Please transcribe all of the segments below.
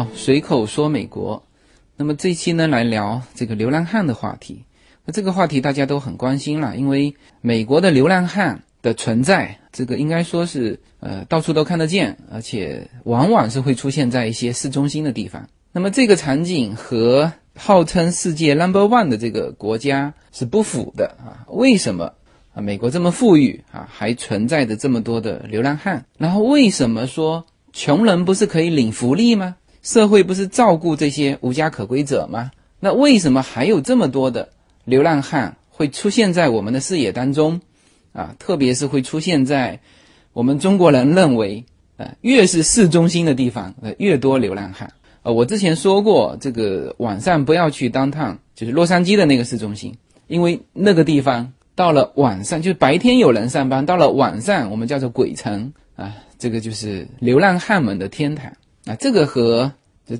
好，随口说美国。那么这一期呢，来聊这个流浪汉的话题。那这个话题大家都很关心了，因为美国的流浪汉的存在，这个应该说是呃到处都看得见，而且往往是会出现在一些市中心的地方。那么这个场景和号称世界 number one 的这个国家是不符的啊？为什么啊？美国这么富裕啊，还存在着这么多的流浪汉？然后为什么说穷人不是可以领福利吗？社会不是照顾这些无家可归者吗？那为什么还有这么多的流浪汉会出现在我们的视野当中？啊，特别是会出现在我们中国人认为，呃，越是市中心的地方，呃，越多流浪汉。呃，我之前说过，这个晚上不要去当趟，就是洛杉矶的那个市中心，因为那个地方到了晚上，就是白天有人上班，到了晚上我们叫做鬼城啊，这个就是流浪汉们的天堂。啊，这个和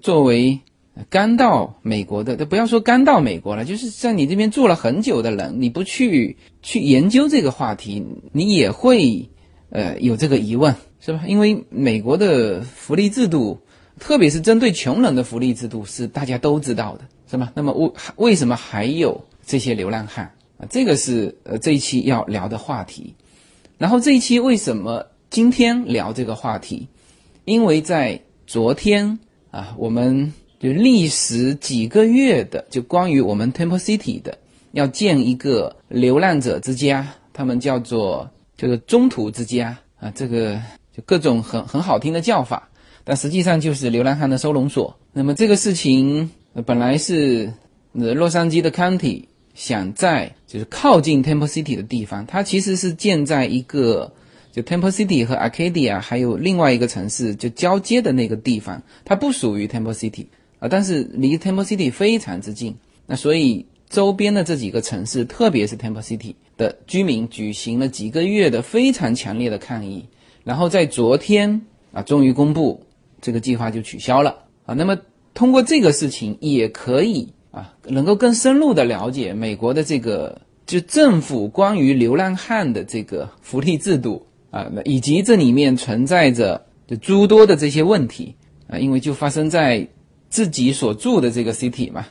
作为刚到美国的，都不要说刚到美国了，就是在你这边住了很久的人，你不去去研究这个话题，你也会呃有这个疑问，是吧？因为美国的福利制度，特别是针对穷人的福利制度，是大家都知道的，是吧？那么为为什么还有这些流浪汉啊？这个是呃这一期要聊的话题。然后这一期为什么今天聊这个话题？因为在昨天啊，我们就历时几个月的，就关于我们 Temple City 的要建一个流浪者之家，他们叫做这个中途之家啊，这个就各种很很好听的叫法，但实际上就是流浪汉的收容所。那么这个事情本来是呃洛杉矶的 County 想在就是靠近 Temple City 的地方，它其实是建在一个。就 Temple City 和 Arcadia 还有另外一个城市就交接的那个地方，它不属于 Temple City 啊，但是离 Temple City 非常之近。那所以周边的这几个城市，特别是 Temple City 的居民，举行了几个月的非常强烈的抗议。然后在昨天啊，终于公布这个计划就取消了啊。那么通过这个事情，也可以啊，能够更深入的了解美国的这个就政府关于流浪汉的这个福利制度。啊，那以及这里面存在着的诸多的这些问题啊，因为就发生在自己所住的这个 city 嘛。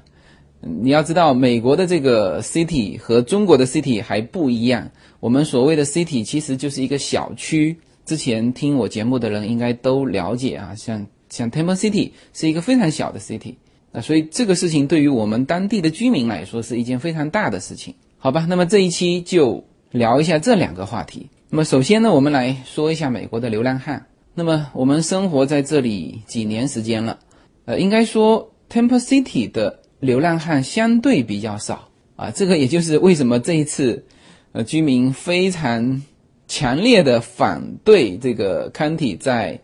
你要知道，美国的这个 city 和中国的 city 还不一样。我们所谓的 city 其实就是一个小区。之前听我节目的人应该都了解啊，像像 Temple City 是一个非常小的 city 啊，所以这个事情对于我们当地的居民来说是一件非常大的事情。好吧，那么这一期就聊一下这两个话题。那么首先呢，我们来说一下美国的流浪汉。那么我们生活在这里几年时间了，呃，应该说 Temple City 的流浪汉相对比较少啊。这个也就是为什么这一次，呃，居民非常强烈的反对这个 County 在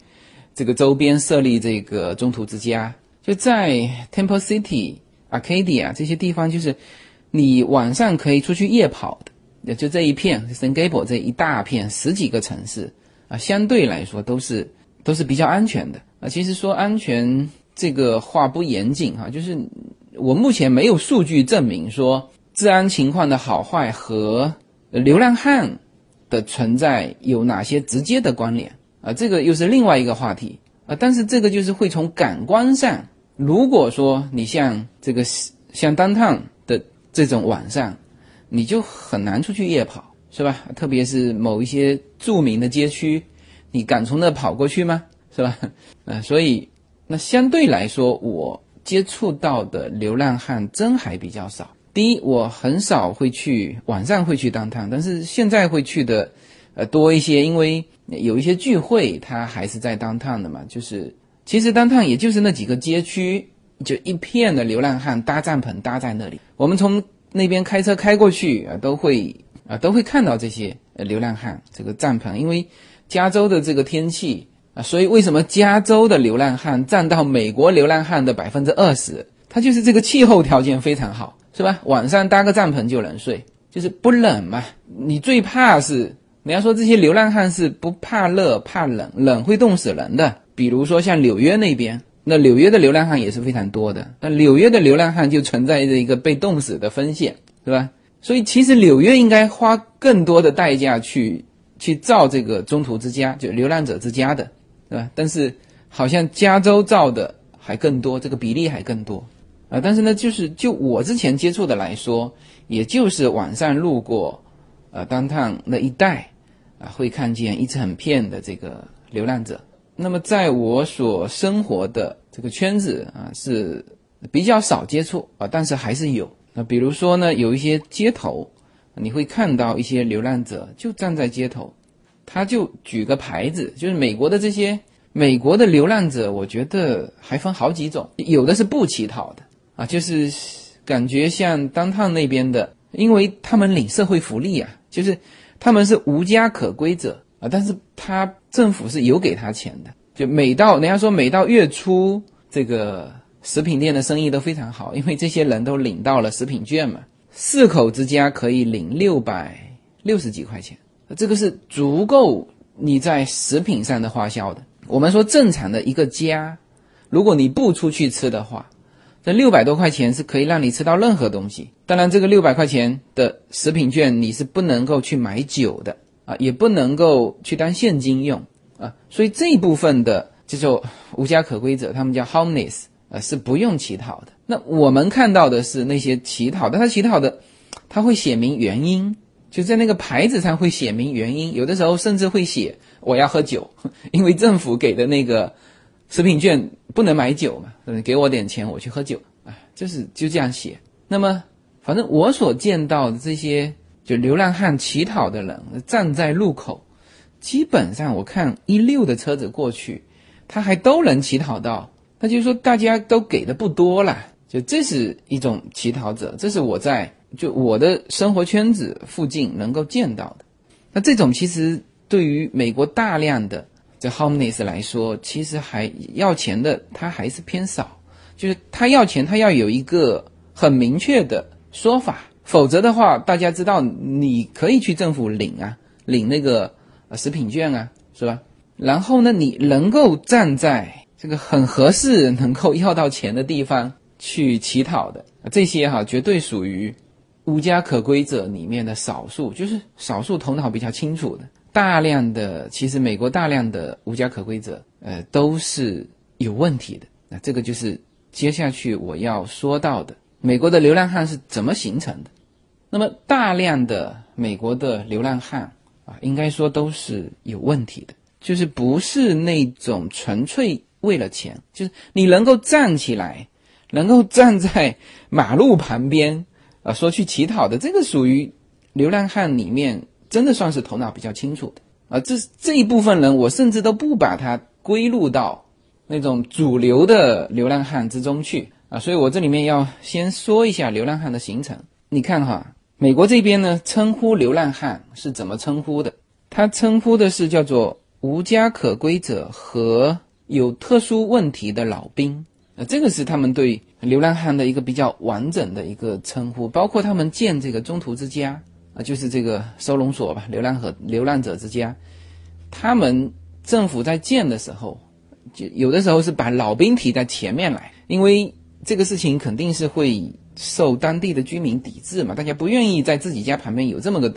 这个周边设立这个中途之家。就在 Temple City、Arcadia 这些地方，就是你晚上可以出去夜跑的。也就这一片 s a n g a b l e 这一大片十几个城市啊，相对来说都是都是比较安全的啊。其实说安全这个话不严谨哈，就是我目前没有数据证明说治安情况的好坏和流浪汉的存在有哪些直接的关联啊。这个又是另外一个话题啊。但是这个就是会从感官上，如果说你像这个像单趟的这种晚上。你就很难出去夜跑，是吧？特别是某一些著名的街区，你敢从那跑过去吗？是吧？呃，所以那相对来说，我接触到的流浪汉真还比较少。第一，我很少会去晚上会去当趟，但是现在会去的，呃，多一些，因为有一些聚会，他还是在当趟的嘛。就是其实当趟也就是那几个街区，就一片的流浪汉搭帐篷搭在那里，我们从。那边开车开过去啊，都会啊都会看到这些流浪汉这个帐篷，因为加州的这个天气啊，所以为什么加州的流浪汉占到美国流浪汉的百分之二十？它就是这个气候条件非常好，是吧？晚上搭个帐篷就能睡，就是不冷嘛。你最怕是你要说这些流浪汉是不怕热怕冷，冷会冻死人的。比如说像纽约那边。那纽约的流浪汉也是非常多的，那纽约的流浪汉就存在着一个被冻死的风险，是吧？所以其实纽约应该花更多的代价去去造这个中途之家，就流浪者之家的，对吧？但是好像加州造的还更多，这个比例还更多啊。但是呢，就是就我之前接触的来说，也就是晚上路过，呃，当趟那一带啊，会看见一整片的这个流浪者。那么在我所生活的这个圈子啊，是比较少接触啊，但是还是有。那比如说呢，有一些街头，你会看到一些流浪者就站在街头，他就举个牌子，就是美国的这些。美国的流浪者，我觉得还分好几种，有的是不乞讨的啊，就是感觉像当趟那边的，因为他们领社会福利啊，就是他们是无家可归者啊，但是他政府是有给他钱的，就每到人家说每到月初，这个食品店的生意都非常好，因为这些人都领到了食品券嘛，四口之家可以领六百六十几块钱，这个是足够你在食品上的花销的。我们说正常的一个家，如果你不出去吃的话，这六百多块钱是可以让你吃到任何东西。当然，这个六百块钱的食品券你是不能够去买酒的啊，也不能够去当现金用啊。所以这一部分的这种无家可归者，他们叫 homeless，呃，是不用乞讨的。那我们看到的是那些乞讨，但他乞讨的，他会写明原因，就在那个牌子上会写明原因，有的时候甚至会写。我要喝酒，因为政府给的那个食品券不能买酒嘛，给我点钱我去喝酒啊，就是就这样写。那么，反正我所见到的这些就流浪汉乞讨的人站在路口，基本上我看一溜的车子过去，他还都能乞讨到。那就是说大家都给的不多了，就这是一种乞讨者，这是我在就我的生活圈子附近能够见到的。那这种其实。对于美国大量的这 homeless 来说，其实还要钱的他还是偏少，就是他要钱，他要有一个很明确的说法，否则的话，大家知道你可以去政府领啊，领那个食品券啊，是吧？然后呢，你能够站在这个很合适、能够要到钱的地方去乞讨的这些哈，绝对属于无家可归者里面的少数，就是少数头脑比较清楚的。大量的其实美国大量的无家可归者，呃，都是有问题的。那这个就是接下去我要说到的，美国的流浪汉是怎么形成的？那么大量的美国的流浪汉啊，应该说都是有问题的，就是不是那种纯粹为了钱，就是你能够站起来，能够站在马路旁边啊，说去乞讨的，这个属于流浪汉里面。真的算是头脑比较清楚的啊，这这一部分人，我甚至都不把他归入到那种主流的流浪汉之中去啊，所以我这里面要先说一下流浪汉的形成。你看哈，美国这边呢，称呼流浪汉是怎么称呼的？他称呼的是叫做无家可归者和有特殊问题的老兵啊，这个是他们对流浪汉的一个比较完整的一个称呼，包括他们建这个中途之家。啊，就是这个收容所吧，流浪和流浪者之家，他们政府在建的时候，就有的时候是把老兵提在前面来，因为这个事情肯定是会受当地的居民抵制嘛，大家不愿意在自己家旁边有这么个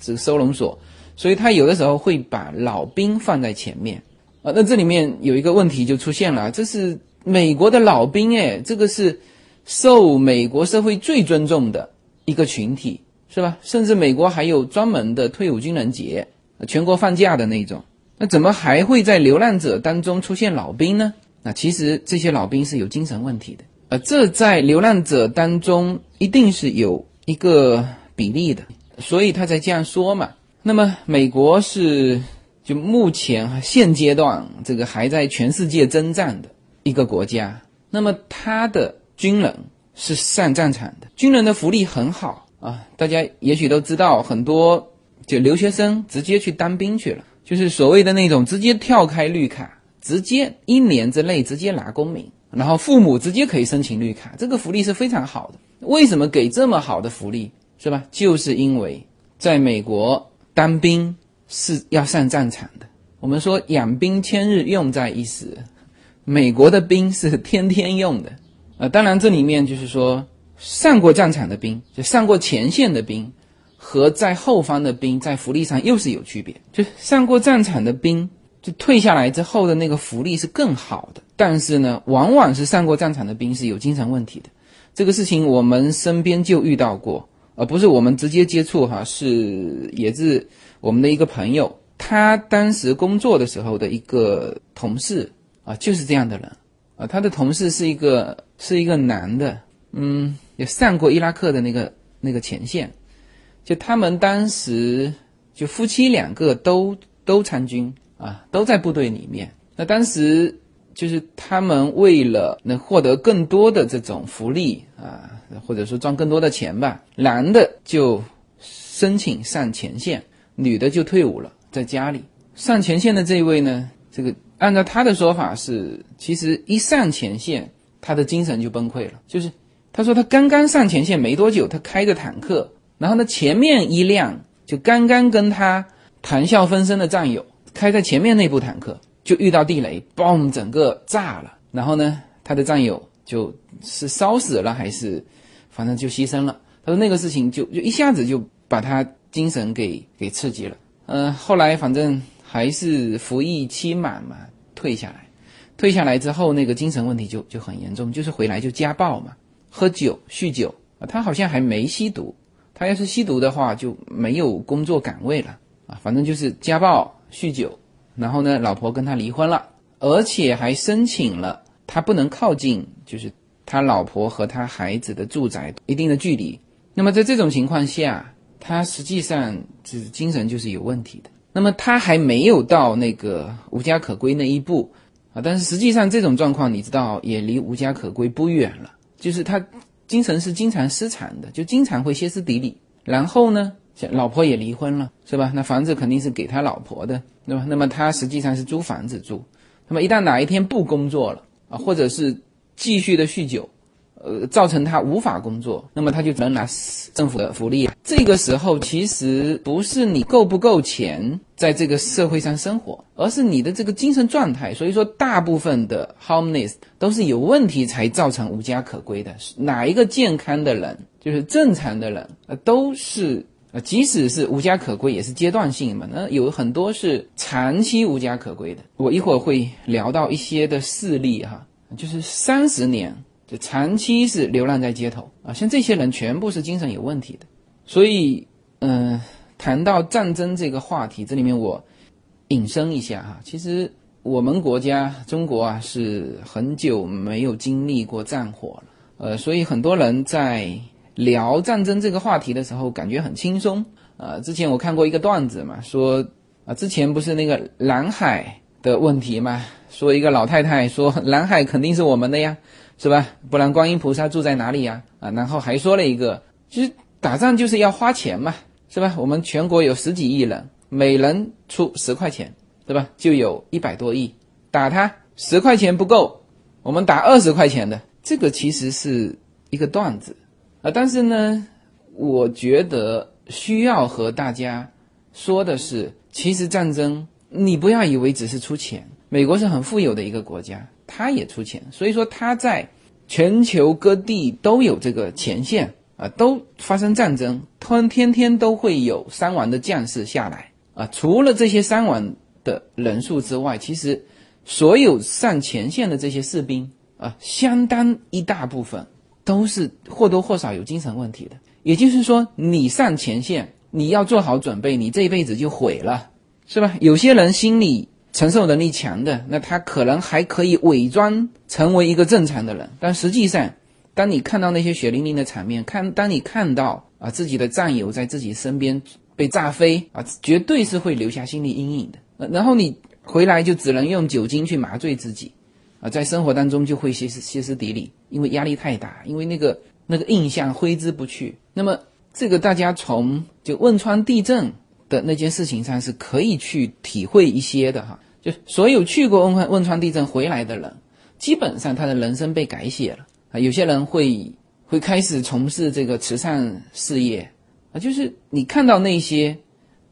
这个收容所，所以他有的时候会把老兵放在前面。啊，那这里面有一个问题就出现了，这是美国的老兵，哎，这个是受美国社会最尊重的一个群体。是吧？甚至美国还有专门的退伍军人节，全国放假的那种。那怎么还会在流浪者当中出现老兵呢？那其实这些老兵是有精神问题的，呃，这在流浪者当中一定是有一个比例的，所以他才这样说嘛。那么美国是就目前现阶段这个还在全世界征战的一个国家，那么他的军人是上战场的，军人的福利很好。啊，大家也许都知道，很多就留学生直接去当兵去了，就是所谓的那种直接跳开绿卡，直接一年之内直接拿公民，然后父母直接可以申请绿卡，这个福利是非常好的。为什么给这么好的福利，是吧？就是因为在美国当兵是要上战场的。我们说养兵千日，用在一时，美国的兵是天天用的。呃，当然这里面就是说。上过战场的兵，就上过前线的兵，和在后方的兵，在福利上又是有区别。就上过战场的兵，就退下来之后的那个福利是更好的。但是呢，往往是上过战场的兵是有精神问题的。这个事情我们身边就遇到过，而不是我们直接接触哈，是也是我们的一个朋友，他当时工作的时候的一个同事啊，就是这样的人啊。他的同事是一个是一个男的，嗯，也上过伊拉克的那个那个前线，就他们当时就夫妻两个都都参军啊，都在部队里面。那当时。就是他们为了能获得更多的这种福利啊，或者说赚更多的钱吧，男的就申请上前线，女的就退伍了，在家里上前线的这一位呢，这个按照他的说法是，其实一上前线，他的精神就崩溃了。就是他说他刚刚上前线没多久，他开着坦克，然后呢前面一辆就刚刚跟他谈笑风生的战友开在前面那部坦克。就遇到地雷，嘣，整个炸了。然后呢，他的战友就是烧死了，还是反正就牺牲了。他说那个事情就就一下子就把他精神给给刺激了。嗯，后来反正还是服役期满嘛，退下来。退下来之后，那个精神问题就就很严重，就是回来就家暴嘛，喝酒、酗酒啊。他好像还没吸毒，他要是吸毒的话就没有工作岗位了啊。反正就是家暴、酗酒。然后呢，老婆跟他离婚了，而且还申请了他不能靠近，就是他老婆和他孩子的住宅一定的距离。那么在这种情况下，他实际上就是精神就是有问题的。那么他还没有到那个无家可归那一步啊，但是实际上这种状况你知道也离无家可归不远了，就是他精神是经常失常的，就经常会歇斯底里。然后呢？老婆也离婚了，是吧？那房子肯定是给他老婆的，对吧？那么他实际上是租房子住。那么一旦哪一天不工作了啊，或者是继续的酗酒，呃，造成他无法工作，那么他就只能拿政府的福利。这个时候其实不是你够不够钱在这个社会上生活，而是你的这个精神状态。所以说，大部分的 homeless 都是有问题才造成无家可归的。哪一个健康的人，就是正常的人，呃，都是。啊，即使是无家可归，也是阶段性嘛。那有很多是长期无家可归的。我一会儿会聊到一些的事例哈，就是三十年就长期是流浪在街头啊，像这些人全部是精神有问题的。所以，嗯，谈到战争这个话题，这里面我引申一下哈，其实我们国家中国啊是很久没有经历过战火了，呃，所以很多人在。聊战争这个话题的时候，感觉很轻松。呃，之前我看过一个段子嘛，说啊，之前不是那个南海的问题嘛，说一个老太太说 南海肯定是我们的呀，是吧？不然观音菩萨住在哪里呀？啊，然后还说了一个，其实打仗就是要花钱嘛，是吧？我们全国有十几亿人，每人出十块钱，对吧？就有一百多亿，打他十块钱不够，我们打二十块钱的，这个其实是一个段子。啊，但是呢，我觉得需要和大家说的是，其实战争你不要以为只是出钱，美国是很富有的一个国家，他也出钱，所以说他在全球各地都有这个前线啊，都发生战争，天天天都会有伤亡的将士下来啊。除了这些伤亡的人数之外，其实所有上前线的这些士兵啊，相当一大部分。都是或多或少有精神问题的，也就是说，你上前线，你要做好准备，你这一辈子就毁了，是吧？有些人心理承受能力强的，那他可能还可以伪装成为一个正常的人，但实际上，当你看到那些血淋淋的场面，看当你看到啊自己的战友在自己身边被炸飞啊，绝对是会留下心理阴影的。然后你回来就只能用酒精去麻醉自己。啊，在生活当中就会歇斯歇斯底里，因为压力太大，因为那个那个印象挥之不去。那么这个大家从就汶川地震的那件事情上是可以去体会一些的哈。就所有去过汶川汶川地震回来的人，基本上他的人生被改写了啊。有些人会会开始从事这个慈善事业啊，就是你看到那些，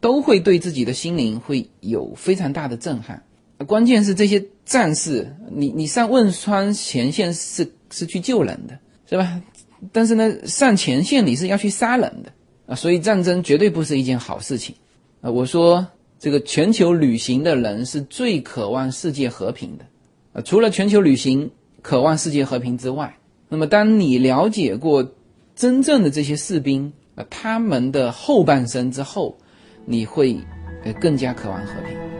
都会对自己的心灵会有非常大的震撼。关键是这些战士，你你上汶川前线是是去救人的，是吧？但是呢，上前线你是要去杀人的啊，所以战争绝对不是一件好事情啊。我说这个全球旅行的人是最渴望世界和平的，啊，除了全球旅行渴望世界和平之外，那么当你了解过真正的这些士兵，啊，他们的后半生之后，你会呃更加渴望和平。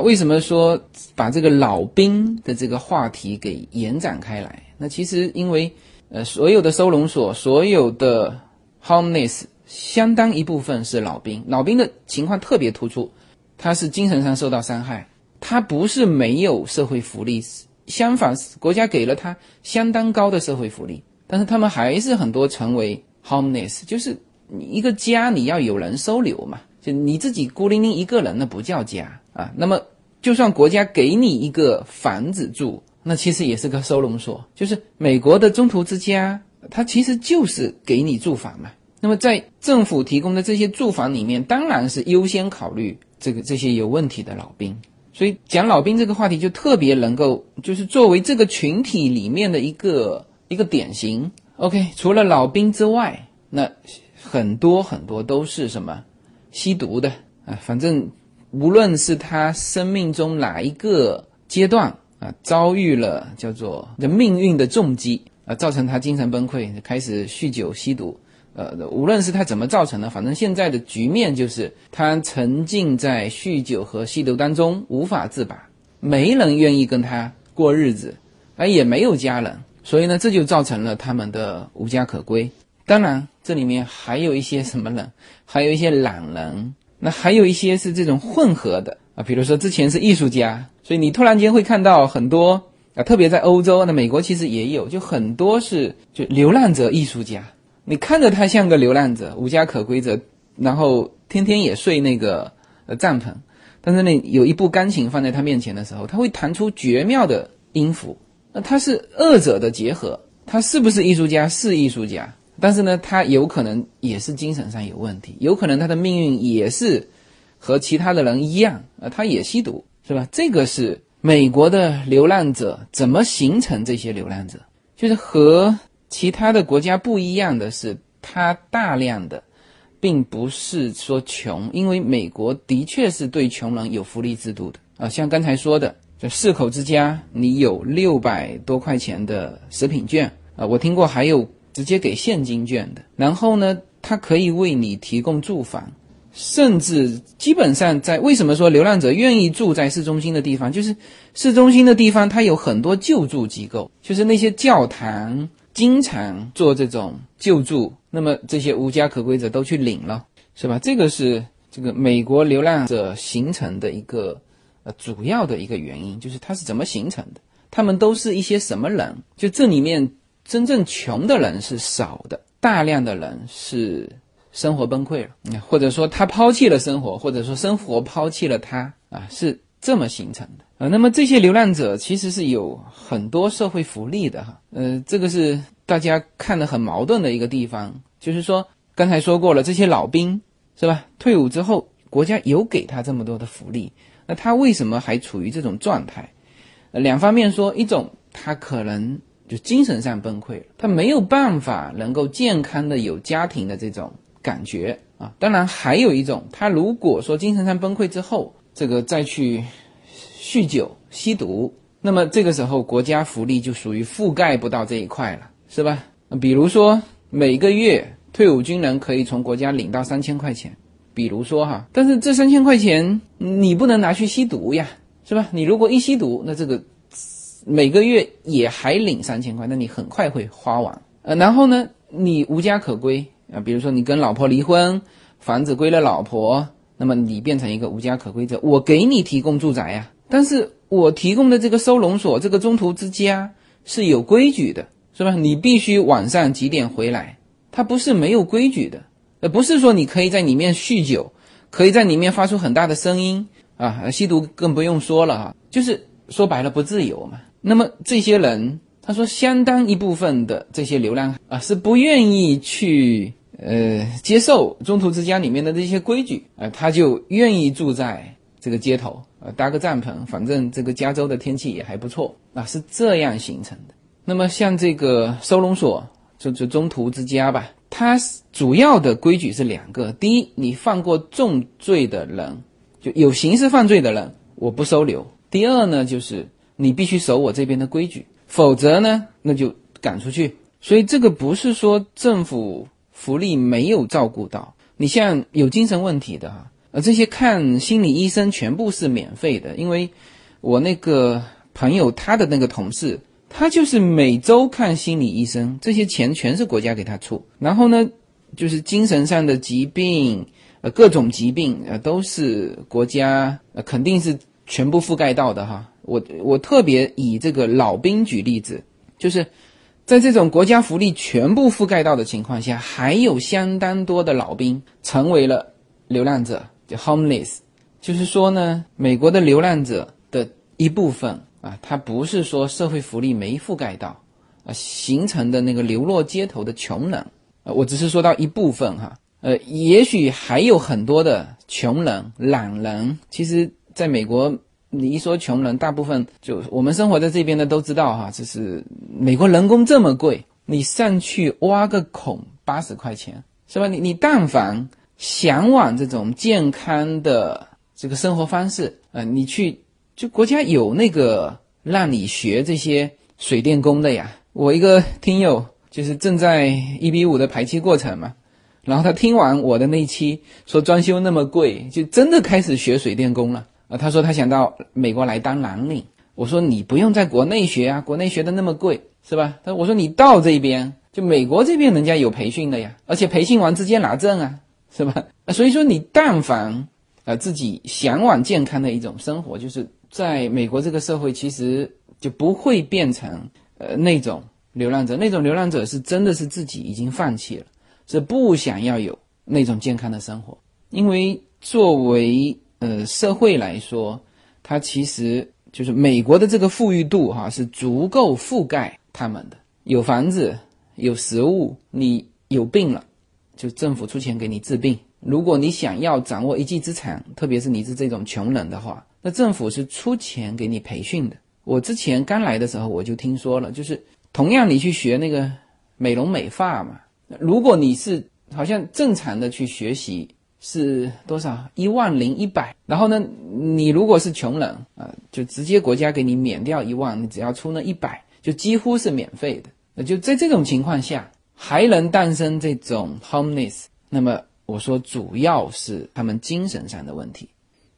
为什么说把这个老兵的这个话题给延展开来？那其实因为，呃，所有的收容所，所有的 homeless，相当一部分是老兵。老兵的情况特别突出，他是精神上受到伤害，他不是没有社会福利，相反，国家给了他相当高的社会福利，但是他们还是很多成为 homeless，就是你一个家你要有人收留嘛，就你自己孤零零一个人，那不叫家。啊，那么就算国家给你一个房子住，那其实也是个收容所。就是美国的中途之家，它其实就是给你住房嘛。那么在政府提供的这些住房里面，当然是优先考虑这个这些有问题的老兵。所以讲老兵这个话题就特别能够，就是作为这个群体里面的一个一个典型。OK，除了老兵之外，那很多很多都是什么吸毒的啊，反正。无论是他生命中哪一个阶段啊，遭遇了叫做的命运的重击啊，造成他精神崩溃，开始酗酒吸毒。呃，无论是他怎么造成的，反正现在的局面就是他沉浸在酗酒和吸毒当中无法自拔，没人愿意跟他过日子，而也没有家人，所以呢，这就造成了他们的无家可归。当然，这里面还有一些什么人，还有一些懒人。那还有一些是这种混合的啊，比如说之前是艺术家，所以你突然间会看到很多啊，特别在欧洲，那美国其实也有，就很多是就流浪者艺术家。你看着他像个流浪者，无家可归者，然后天天也睡那个呃帐篷，但是呢，有一部钢琴放在他面前的时候，他会弹出绝妙的音符。那他是二者的结合，他是不是艺术家？是艺术家。但是呢，他有可能也是精神上有问题，有可能他的命运也是和其他的人一样啊，他也吸毒，是吧？这个是美国的流浪者怎么形成这些流浪者？就是和其他的国家不一样的是，他大量的并不是说穷，因为美国的确是对穷人有福利制度的啊，像刚才说的，就四口之家，你有六百多块钱的食品券啊，我听过还有。直接给现金券的，然后呢，他可以为你提供住房，甚至基本上在为什么说流浪者愿意住在市中心的地方，就是市中心的地方，它有很多救助机构，就是那些教堂经常做这种救助，那么这些无家可归者都去领了，是吧？这个是这个美国流浪者形成的一个呃主要的一个原因，就是它是怎么形成的？他们都是一些什么人？就这里面。真正穷的人是少的，大量的人是生活崩溃了，或者说他抛弃了生活，或者说生活抛弃了他啊，是这么形成的呃。那么这些流浪者其实是有很多社会福利的哈，呃，这个是大家看的很矛盾的一个地方，就是说刚才说过了，这些老兵是吧？退伍之后，国家有给他这么多的福利，那他为什么还处于这种状态？两方面说，一种他可能。就精神上崩溃了，他没有办法能够健康的有家庭的这种感觉啊。当然，还有一种，他如果说精神上崩溃之后，这个再去酗酒、吸毒，那么这个时候国家福利就属于覆盖不到这一块了，是吧？比如说每个月退伍军人可以从国家领到三千块钱，比如说哈，但是这三千块钱你不能拿去吸毒呀，是吧？你如果一吸毒，那这个每个月也还领三千块，那你很快会花完。呃，然后呢，你无家可归啊，比如说你跟老婆离婚，房子归了老婆，那么你变成一个无家可归者，我给你提供住宅呀，但是我提供的这个收容所，这个中途之家是有规矩的，是吧？你必须晚上几点回来，它不是没有规矩的，呃，不是说你可以在里面酗酒，可以在里面发出很大的声音啊，吸毒更不用说了哈，就是说白了不自由嘛。那么这些人。他说，相当一部分的这些流浪啊是不愿意去呃接受中途之家里面的这些规矩啊，他就愿意住在这个街头啊，搭个帐篷，反正这个加州的天气也还不错啊，是这样形成的。那么像这个收容所，就就中途之家吧，它主要的规矩是两个：第一，你犯过重罪的人，就有刑事犯罪的人，我不收留；第二呢，就是你必须守我这边的规矩。否则呢，那就赶出去。所以这个不是说政府福利没有照顾到你，像有精神问题的哈，呃，这些看心理医生全部是免费的。因为我那个朋友他的那个同事，他就是每周看心理医生，这些钱全是国家给他出。然后呢，就是精神上的疾病，呃，各种疾病，呃，都是国家呃肯定是全部覆盖到的哈。我我特别以这个老兵举例子，就是在这种国家福利全部覆盖到的情况下，还有相当多的老兵成为了流浪者，就 homeless。就是说呢，美国的流浪者的一部分啊，他不是说社会福利没覆盖到啊形成的那个流落街头的穷人啊，我只是说到一部分哈，呃，也许还有很多的穷人、懒人，其实在美国。你一说穷人，大部分就我们生活在这边的都知道哈，就是美国人工这么贵，你上去挖个孔八十块钱，是吧？你你但凡向往这种健康的这个生活方式，呃，你去就国家有那个让你学这些水电工的呀。我一个听友就是正在一比五的排期过程嘛，然后他听完我的那期说装修那么贵，就真的开始学水电工了。啊，他说他想到美国来当蓝领。我说你不用在国内学啊，国内学的那么贵，是吧？他我说你到这边，就美国这边人家有培训的呀，而且培训完直接拿证啊，是吧？所以说你但凡啊自己向往健康的一种生活，就是在美国这个社会，其实就不会变成呃那种流浪者。那种流浪者是真的是自己已经放弃了，是不想要有那种健康的生活，因为作为。呃，社会来说，它其实就是美国的这个富裕度哈，是足够覆盖他们的。有房子，有食物，你有病了，就政府出钱给你治病。如果你想要掌握一技之长，特别是你是这种穷人的话，那政府是出钱给你培训的。我之前刚来的时候，我就听说了，就是同样你去学那个美容美发嘛，如果你是好像正常的去学习。是多少？一万零一百。然后呢，你如果是穷人啊，就直接国家给你免掉一万，你只要出那一百，就几乎是免费的。那就在这种情况下，还能诞生这种 homeless。那么我说，主要是他们精神上的问题。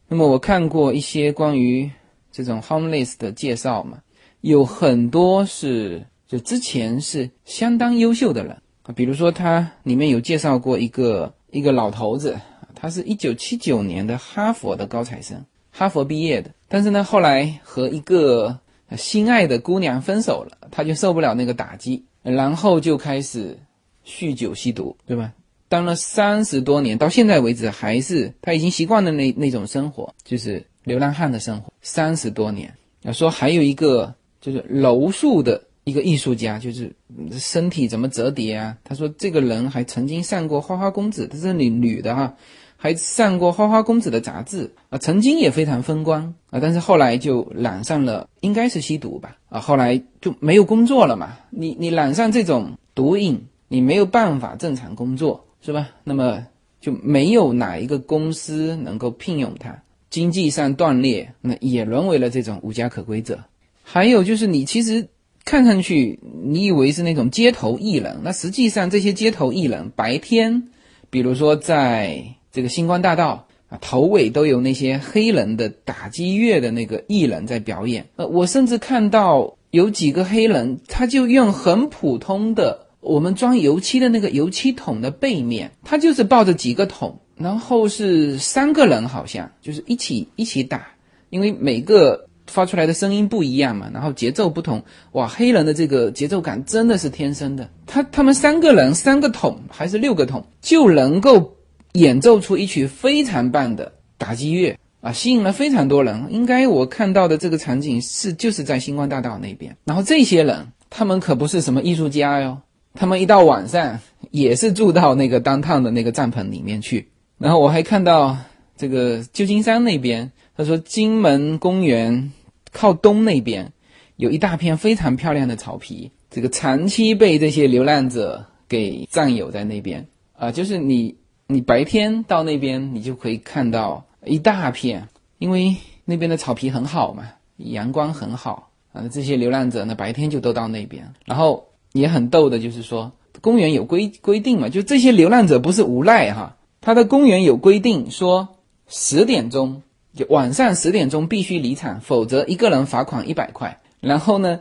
那么我看过一些关于这种 homeless 的介绍嘛，有很多是就之前是相当优秀的人啊，比如说他里面有介绍过一个一个老头子。他是一九七九年的哈佛的高材生，哈佛毕业的。但是呢，后来和一个心爱的姑娘分手了，他就受不了那个打击，然后就开始酗酒吸毒，对吧？当了三十多年，到现在为止还是他已经习惯了那那种生活，就是流浪汉的生活。三十多年，要说还有一个就是柔术的一个艺术家，就是身体怎么折叠啊？他说这个人还曾经上过《花花公子》，他是女女的哈。还上过《花花公子》的杂志啊，曾经也非常风光啊，但是后来就染上了，应该是吸毒吧啊，后来就没有工作了嘛。你你染上这种毒瘾，你没有办法正常工作，是吧？那么就没有哪一个公司能够聘用他，经济上断裂，那也沦为了这种无家可归者。还有就是你其实看上去你以为是那种街头艺人，那实际上这些街头艺人白天，比如说在这个星光大道啊头尾都有那些黑人的打击乐的那个艺人在表演。呃，我甚至看到有几个黑人，他就用很普通的我们装油漆的那个油漆桶的背面，他就是抱着几个桶，然后是三个人好像就是一起一起打，因为每个。发出来的声音不一样嘛，然后节奏不同，哇，黑人的这个节奏感真的是天生的。他他们三个人三个桶还是六个桶就能够演奏出一曲非常棒的打击乐啊，吸引了非常多人。应该我看到的这个场景是就是在星光大道那边。然后这些人他们可不是什么艺术家哟，他们一到晚上也是住到那个当趟的那个帐篷里面去。然后我还看到这个旧金山那边，他说金门公园。靠东那边有一大片非常漂亮的草皮，这个长期被这些流浪者给占有在那边啊。就是你，你白天到那边，你就可以看到一大片，因为那边的草皮很好嘛，阳光很好啊。这些流浪者呢，白天就都到那边，然后也很逗的，就是说公园有规规定嘛，就这些流浪者不是无赖哈，他的公园有规定说十点钟。就晚上十点钟必须离场，否则一个人罚款一百块。然后呢，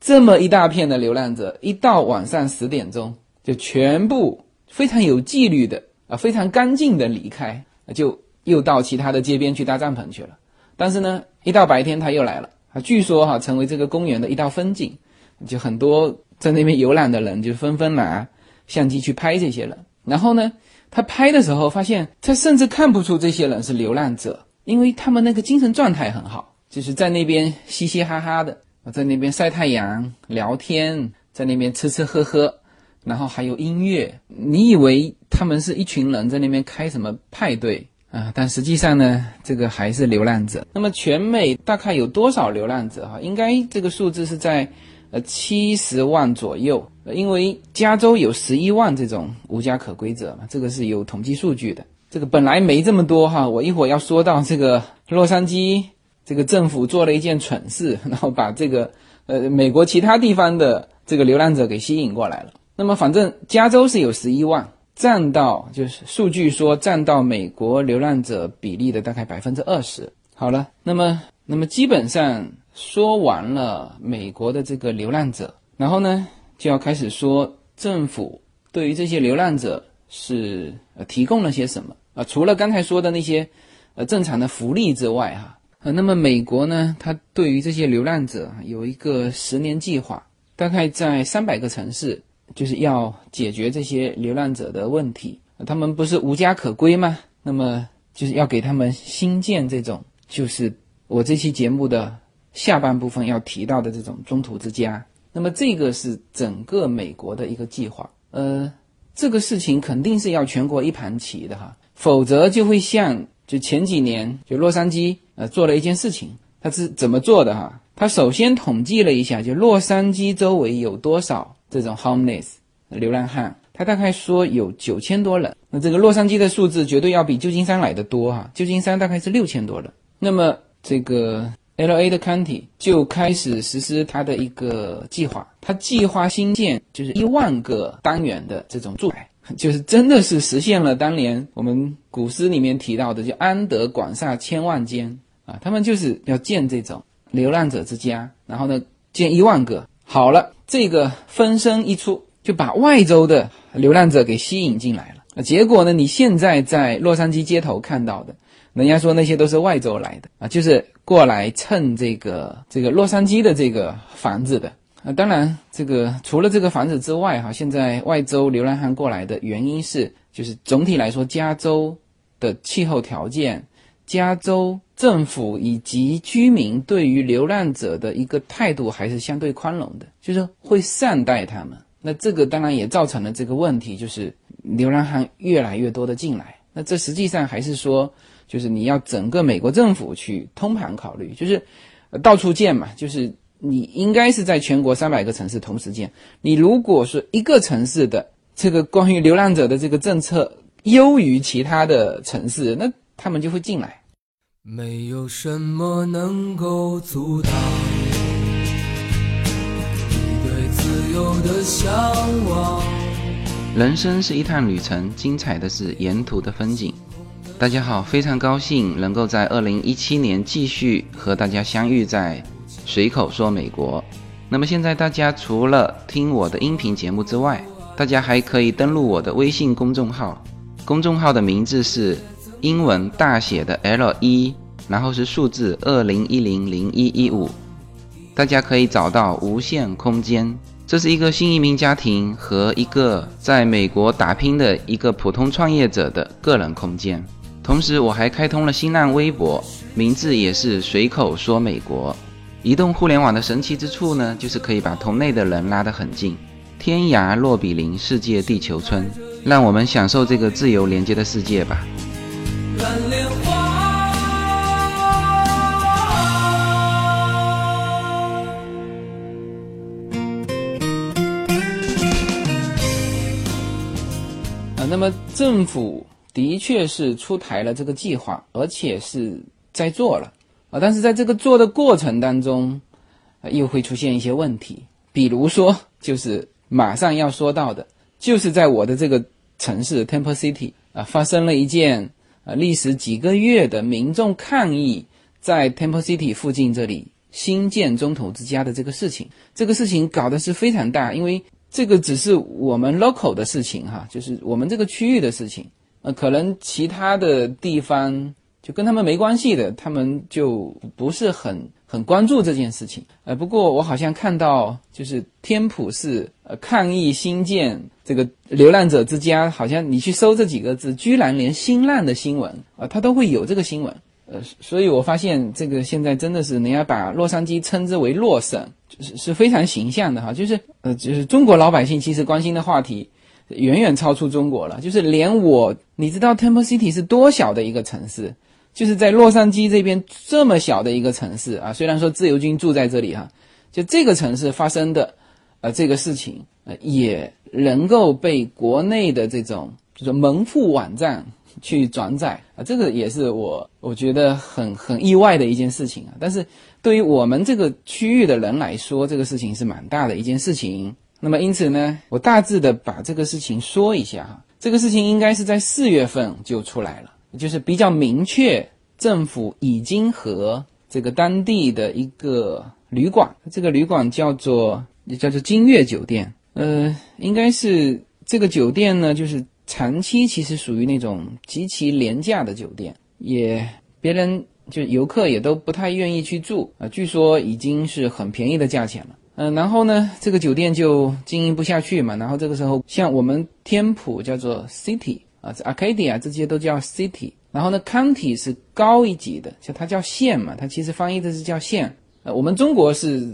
这么一大片的流浪者，一到晚上十点钟就全部非常有纪律的啊，非常干净的离开，就又到其他的街边去搭帐篷去了。但是呢，一到白天他又来了啊，据说哈成为这个公园的一道风景，就很多在那边游览的人就纷纷拿相机去拍这些人。然后呢，他拍的时候发现，他甚至看不出这些人是流浪者。因为他们那个精神状态很好，就是在那边嘻嘻哈哈的，在那边晒太阳、聊天，在那边吃吃喝喝，然后还有音乐。你以为他们是一群人在那边开什么派对啊？但实际上呢，这个还是流浪者。那么全美大概有多少流浪者？哈，应该这个数字是在呃七十万左右。因为加州有十一万这种无家可归者嘛，这个是有统计数据的。这个本来没这么多哈，我一会儿要说到这个洛杉矶，这个政府做了一件蠢事，然后把这个呃美国其他地方的这个流浪者给吸引过来了。那么反正加州是有十一万，占到就是数据说占到美国流浪者比例的大概百分之二十。好了，那么那么基本上说完了美国的这个流浪者，然后呢就要开始说政府对于这些流浪者是呃提供了些什么。啊，除了刚才说的那些，呃，正常的福利之外，哈，呃，那么美国呢，它对于这些流浪者有一个十年计划，大概在三百个城市，就是要解决这些流浪者的问题。他们不是无家可归吗？那么就是要给他们新建这种，就是我这期节目的下半部分要提到的这种中途之家。那么这个是整个美国的一个计划，呃，这个事情肯定是要全国一盘棋的哈。否则就会像就前几年就洛杉矶呃做了一件事情，他是怎么做的哈？他首先统计了一下，就洛杉矶周围有多少这种 homeless 流浪汉，他大概说有九千多人。那这个洛杉矶的数字绝对要比旧金山来的多哈，旧金山大概是六千多人。那么这个 L A 的 county 就开始实施他的一个计划，他计划新建就是一万个单元的这种住宅。就是真的是实现了当年我们古诗里面提到的，就安得广厦千万间啊！他们就是要建这种流浪者之家，然后呢建一万个。好了，这个风声一出，就把外州的流浪者给吸引进来了。结果呢，你现在在洛杉矶街头看到的，人家说那些都是外州来的啊，就是过来蹭这个这个洛杉矶的这个房子的。啊当然，这个除了这个房子之外，哈，现在外州流浪汉过来的原因是，就是总体来说，加州的气候条件、加州政府以及居民对于流浪者的一个态度还是相对宽容的，就是会善待他们。那这个当然也造成了这个问题，就是流浪汉越来越多的进来。那这实际上还是说，就是你要整个美国政府去通盘考虑，就是到处建嘛，就是。你应该是在全国三百个城市同时建。你如果是一个城市的这个关于流浪者的这个政策优于其他的城市，那他们就会进来。没有什么能够阻挡你对自由的向往。人生是一趟旅程，精彩的是沿途的风景。大家好，非常高兴能够在二零一七年继续和大家相遇在随口说美国。那么现在大家除了听我的音频节目之外，大家还可以登录我的微信公众号，公众号的名字是英文大写的 L 一，然后是数字二零一零零一一五，大家可以找到无限空间。这是一个新移民家庭和一个在美国打拼的一个普通创业者的个人空间。同时，我还开通了新浪微博，名字也是随口说美国。移动互联网的神奇之处呢，就是可以把同类的人拉得很近，天涯若比邻，世界地球村，让我们享受这个自由连接的世界吧。啊，那么政府。的确是出台了这个计划，而且是在做了啊。但是在这个做的过程当中，又会出现一些问题。比如说，就是马上要说到的，就是在我的这个城市 Temple City 啊，发生了一件啊历时几个月的民众抗议，在 Temple City 附近这里新建中途之家的这个事情。这个事情搞的是非常大，因为这个只是我们 local 的事情哈，就是我们这个区域的事情。呃，可能其他的地方就跟他们没关系的，他们就不是很很关注这件事情。呃，不过我好像看到，就是天普市呃抗议新建这个流浪者之家，好像你去搜这几个字，居然连新浪的新闻啊，它都会有这个新闻。呃，所以我发现这个现在真的是人家把洛杉矶称之为洛省，是是非常形象的哈。就是呃，就是中国老百姓其实关心的话题。远远超出中国了，就是连我，你知道 Temple City 是多小的一个城市，就是在洛杉矶这边这么小的一个城市啊。虽然说自由军住在这里哈，就这个城市发生的，呃，这个事情呃，也能够被国内的这种就是门户网站去转载啊，这个也是我我觉得很很意外的一件事情啊。但是对于我们这个区域的人来说，这个事情是蛮大的一件事情。那么因此呢，我大致的把这个事情说一下哈。这个事情应该是在四月份就出来了，就是比较明确，政府已经和这个当地的一个旅馆，这个旅馆叫做也叫做金悦酒店，呃，应该是这个酒店呢，就是长期其实属于那种极其廉价的酒店，也别人就游客也都不太愿意去住啊。据说已经是很便宜的价钱了。嗯，然后呢，这个酒店就经营不下去嘛。然后这个时候，像我们天普叫做 City 啊，Arcadia 这些都叫 City。然后呢，County 是高一级的，就它叫县嘛，它其实翻译的是叫县。呃，我们中国是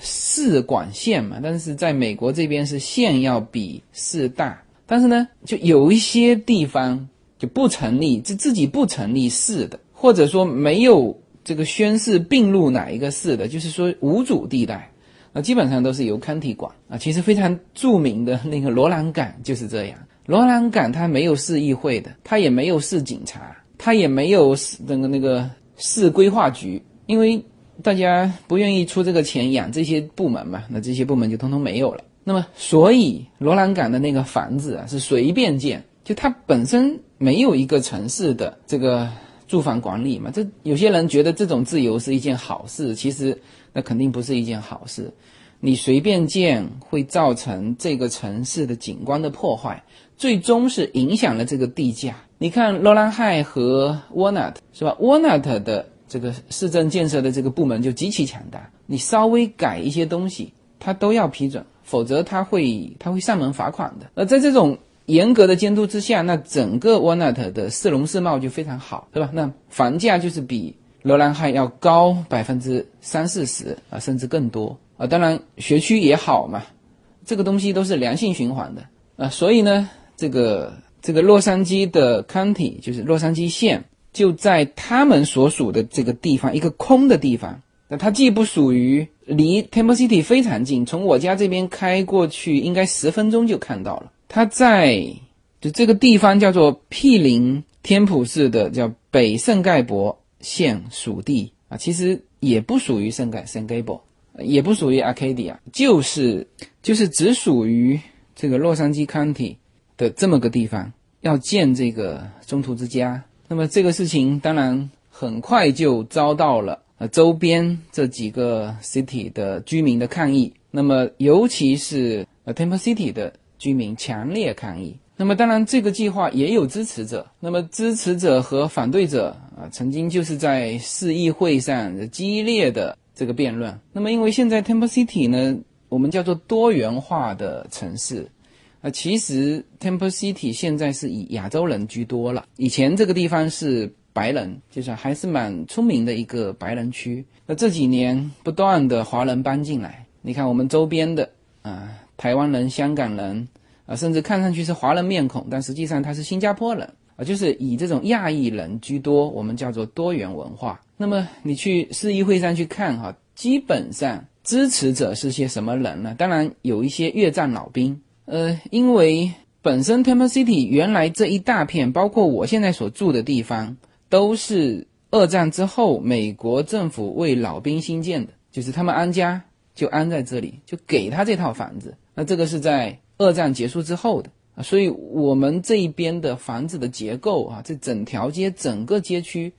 市管县嘛，但是在美国这边是县要比市大。但是呢，就有一些地方就不成立，自自己不成立市的，或者说没有这个宣誓并入哪一个市的，就是说无主地带。那基本上都是由 county 管啊，其实非常著名的那个罗兰港就是这样。罗兰港它没有市议会的，它也没有市警察，它也没有那个那个市规划局，因为大家不愿意出这个钱养这些部门嘛，那这些部门就通通没有了。那么，所以罗兰港的那个房子啊是随便建，就它本身没有一个城市的这个住房管理嘛。这有些人觉得这种自由是一件好事，其实。那肯定不是一件好事，你随便建会造成这个城市的景观的破坏，最终是影响了这个地价。你看罗兰海和沃纳特是吧沃纳特的这个市政建设的这个部门就极其强大，你稍微改一些东西，他都要批准，否则他会他会上门罚款的。而在这种严格的监督之下，那整个沃纳特的市容市貌就非常好，对吧？那房价就是比。罗兰汉要高百分之三四十啊，甚至更多啊！当然学区也好嘛，这个东西都是良性循环的啊。所以呢，这个这个洛杉矶的 county 就是洛杉矶县，就在他们所属的这个地方，一个空的地方。那它既不属于离 Temple City 非常近，从我家这边开过去应该十分钟就看到了。它在就这个地方叫做毗邻天普市的叫北圣盖博。县属地啊，其实也不属于圣盖圣盖博，也不属于 Arcadia，就是就是只属于这个洛杉矶 County 的这么个地方，要建这个中途之家。那么这个事情当然很快就遭到了呃周边这几个 city 的居民的抗议。那么尤其是呃 Temple City 的居民强烈抗议。那么当然这个计划也有支持者。那么支持者和反对者啊，曾经就是在市议会上激烈的。这个辩论，那么因为现在 Temple City 呢，我们叫做多元化的城市，啊，其实 Temple City 现在是以亚洲人居多了。以前这个地方是白人，就是还是蛮出名的一个白人区。那这几年不断的华人搬进来，你看我们周边的啊，台湾人、香港人啊，甚至看上去是华人面孔，但实际上他是新加坡人。啊，就是以这种亚裔人居多，我们叫做多元文化。那么你去市议会上去看哈，基本上支持者是些什么人呢？当然有一些越战老兵。呃，因为本身 Temple City 原来这一大片，包括我现在所住的地方，都是二战之后美国政府为老兵新建的，就是他们安家就安在这里，就给他这套房子。那这个是在二战结束之后的。啊，所以我们这一边的房子的结构啊，这整条街整个街区，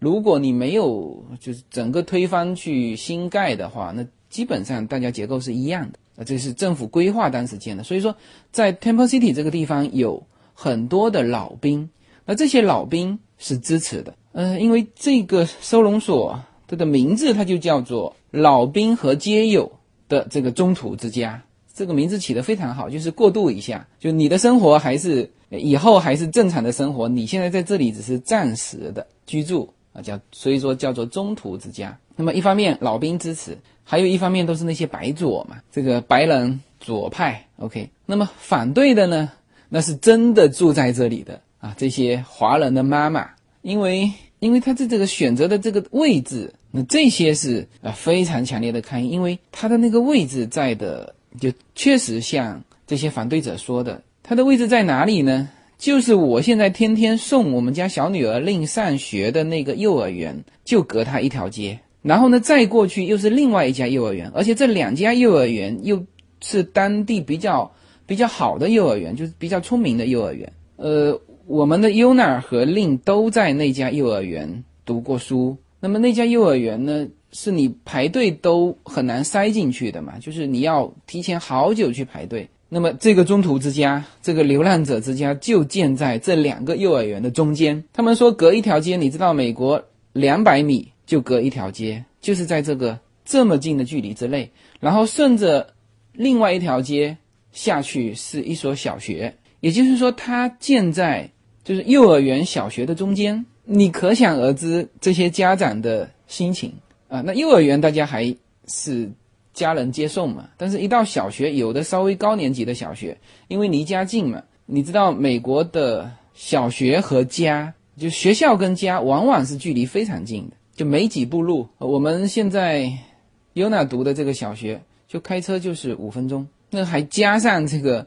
如果你没有就是整个推翻去新盖的话，那基本上大家结构是一样的啊。这是政府规划当时建的，所以说在 Temple City 这个地方有很多的老兵，那这些老兵是支持的。呃，因为这个收容所它的名字它就叫做老兵和街友的这个中途之家。这个名字起得非常好，就是过渡一下，就你的生活还是以后还是正常的生活，你现在在这里只是暂时的居住啊，叫所以说叫做中途之家。那么一方面老兵支持，还有一方面都是那些白左嘛，这个白人左派，OK。那么反对的呢，那是真的住在这里的啊，这些华人的妈妈，因为因为他的这个选择的这个位置，那这些是啊非常强烈的抗议，因为他的那个位置在的。就确实像这些反对者说的，它的位置在哪里呢？就是我现在天天送我们家小女儿令上学的那个幼儿园，就隔它一条街。然后呢，再过去又是另外一家幼儿园，而且这两家幼儿园又是当地比较比较好的幼儿园，就是比较出名的幼儿园。呃，我们的优娜和令都在那家幼儿园读过书。那么那家幼儿园呢？是你排队都很难塞进去的嘛？就是你要提前好久去排队。那么这个中途之家，这个流浪者之家就建在这两个幼儿园的中间。他们说隔一条街，你知道美国两百米就隔一条街，就是在这个这么近的距离之内。然后顺着另外一条街下去是一所小学，也就是说它建在就是幼儿园、小学的中间。你可想而知这些家长的心情。啊，那幼儿园大家还是家人接送嘛？但是，一到小学，有的稍微高年级的小学，因为离家近嘛，你知道美国的小学和家，就学校跟家往往是距离非常近的，就没几步路。我们现在优娜读的这个小学，就开车就是五分钟，那还加上这个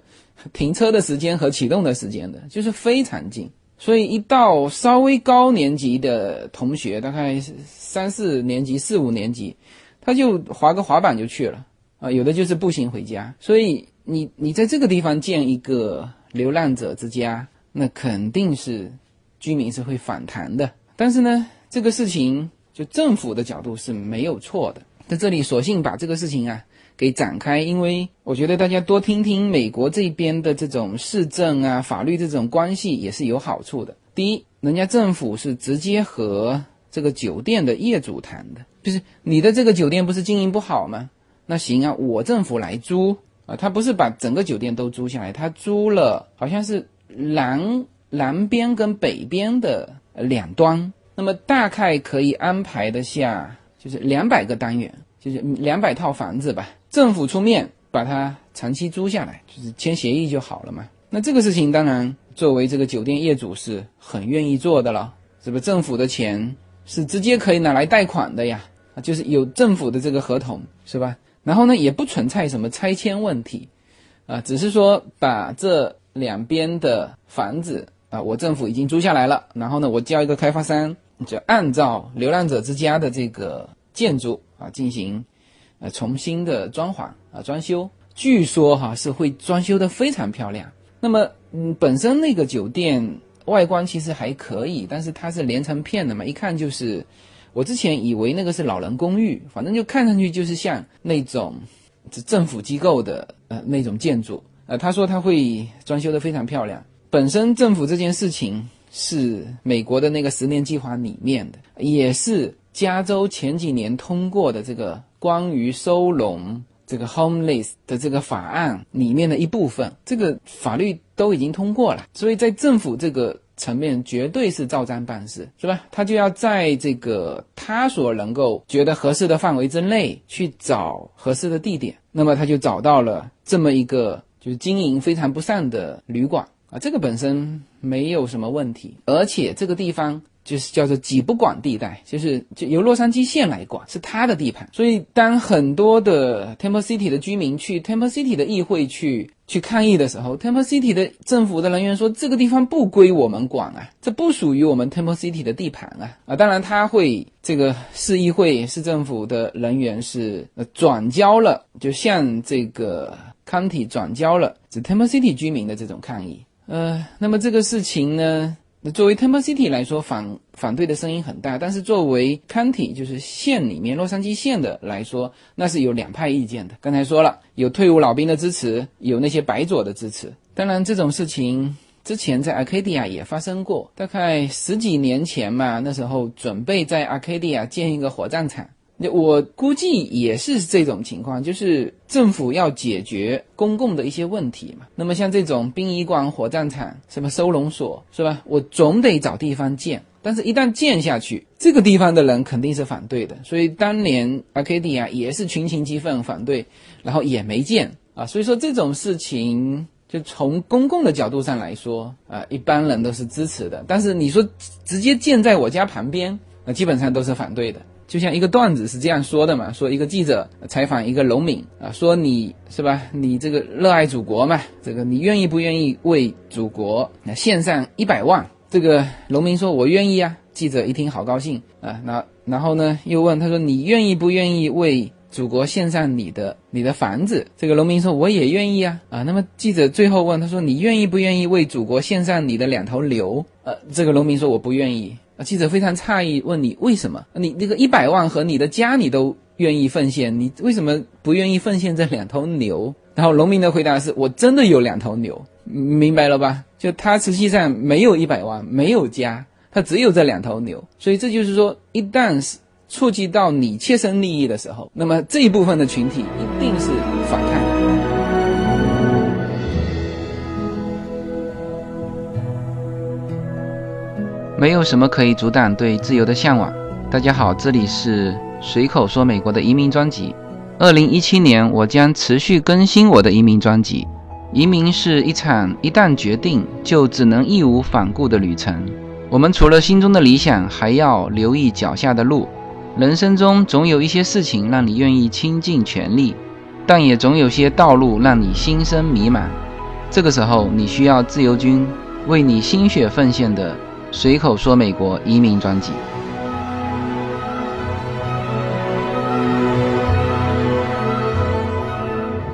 停车的时间和启动的时间的，就是非常近。所以，一到稍微高年级的同学，大概三四年级、四五年级，他就滑个滑板就去了啊。有的就是步行回家。所以，你你在这个地方建一个流浪者之家，那肯定是居民是会反弹的。但是呢，这个事情就政府的角度是没有错的。在这里，索性把这个事情啊。给展开，因为我觉得大家多听听美国这边的这种市政啊、法律这种关系也是有好处的。第一，人家政府是直接和这个酒店的业主谈的，就是你的这个酒店不是经营不好吗？那行啊，我政府来租啊，他不是把整个酒店都租下来，他租了好像是南南边跟北边的两端，那么大概可以安排的下就是两百个单元，就是两百套房子吧。政府出面把它长期租下来，就是签协议就好了嘛。那这个事情当然作为这个酒店业主是很愿意做的了，是不？政府的钱是直接可以拿来贷款的呀，啊，就是有政府的这个合同，是吧？然后呢，也不存在什么拆迁问题，啊，只是说把这两边的房子啊，我政府已经租下来了，然后呢，我叫一个开发商，就按照流浪者之家的这个建筑啊进行。重新的装潢啊装修，据说哈是会装修的非常漂亮。那么嗯，本身那个酒店外观其实还可以，但是它是连成片的嘛，一看就是我之前以为那个是老人公寓，反正就看上去就是像那种政府机构的呃那种建筑。呃，他说他会装修的非常漂亮。本身政府这件事情。是美国的那个十年计划里面的，也是加州前几年通过的这个关于收容这个 homeless 的这个法案里面的一部分。这个法律都已经通过了，所以在政府这个层面绝对是照章办事，是吧？他就要在这个他所能够觉得合适的范围之内去找合适的地点。那么他就找到了这么一个就是经营非常不善的旅馆。啊，这个本身没有什么问题，而且这个地方就是叫做几不管地带，就是就由洛杉矶县来管，是他的地盘。所以当很多的 Temple City 的居民去 Temple City 的议会去去抗议的时候，Temple City 的政府的人员说这个地方不归我们管啊，这不属于我们 Temple City 的地盘啊啊！当然他会这个市议会市政府的人员是转交了，就向这个 County 转交了 Temple City 居民的这种抗议。呃，那么这个事情呢，那作为 Temple City 来说，反反对的声音很大。但是作为 County，就是县里面洛杉矶县的来说，那是有两派意见的。刚才说了，有退伍老兵的支持，有那些白左的支持。当然，这种事情之前在 Arcadia 也发生过，大概十几年前嘛，那时候准备在 Arcadia 建一个火葬场。我估计也是这种情况，就是政府要解决公共的一些问题嘛。那么像这种殡仪馆、火葬场、什么收容所，是吧？我总得找地方建，但是一旦建下去，这个地方的人肯定是反对的。所以当年 Arcadia 也是群情激愤反对，然后也没建啊。所以说这种事情，就从公共的角度上来说啊，一般人都是支持的。但是你说直接建在我家旁边，那基本上都是反对的。就像一个段子是这样说的嘛，说一个记者采访一个农民啊，说你是吧，你这个热爱祖国嘛，这个你愿意不愿意为祖国那献上一百万？这个农民说，我愿意啊。记者一听好高兴啊，那然后呢又问他说，你愿意不愿意为祖国献上你的你的房子？这个农民说，我也愿意啊啊。那么记者最后问他说，你愿意不愿意为祖国献上你的两头牛？呃，这个农民说，我不愿意。啊！记者非常诧异，问你为什么？你这个一百万和你的家你都愿意奉献，你为什么不愿意奉献这两头牛？然后农民的回答是：我真的有两头牛，明白了吧？就他实际上没有一百万，没有家，他只有这两头牛。所以这就是说，一旦是触及到你切身利益的时候，那么这一部分的群体一定是反抗。没有什么可以阻挡对自由的向往。大家好，这里是随口说美国的移民专辑。二零一七年，我将持续更新我的移民专辑。移民是一场一旦决定就只能义无反顾的旅程。我们除了心中的理想，还要留意脚下的路。人生中总有一些事情让你愿意倾尽全力，但也总有些道路让你心生迷茫。这个时候，你需要自由军为你心血奉献的。随口说美国移民专辑。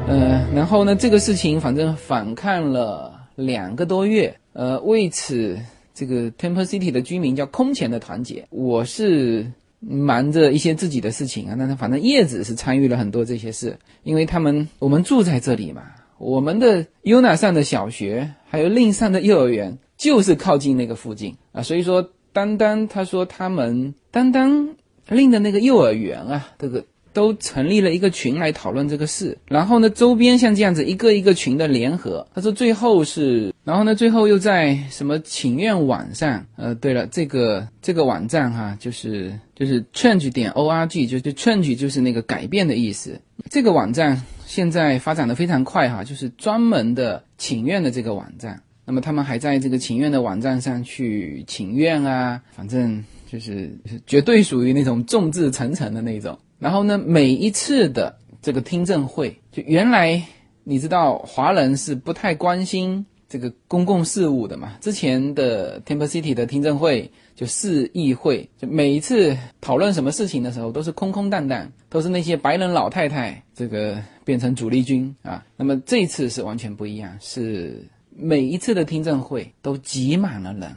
呃，然后呢，这个事情反正反抗了两个多月，呃，为此这个 Temple City 的居民叫空前的团结。我是忙着一些自己的事情啊，但是反正叶子是参与了很多这些事，因为他们我们住在这里嘛，我们的 UNA 上的小学还有另上的幼儿园。就是靠近那个附近啊，所以说，单单他说他们单单令的那个幼儿园啊，这个都成立了一个群来讨论这个事。然后呢，周边像这样子一个一个群的联合，他说最后是，然后呢，最后又在什么请愿网上，呃，对了，这个这个网站哈，就是就是 change 点 org，就就 change 就是那个改变的意思。这个网站现在发展的非常快哈，就是专门的请愿的这个网站。那么他们还在这个请愿的网站上去请愿啊，反正就是绝对属于那种众志成城的那种。然后呢，每一次的这个听证会，就原来你知道华人是不太关心这个公共事务的嘛。之前的 Temple City 的听证会就市议会，就每一次讨论什么事情的时候，都是空空荡荡，都是那些白人老太太这个变成主力军啊。那么这次是完全不一样，是每一次的听证会都挤满了人。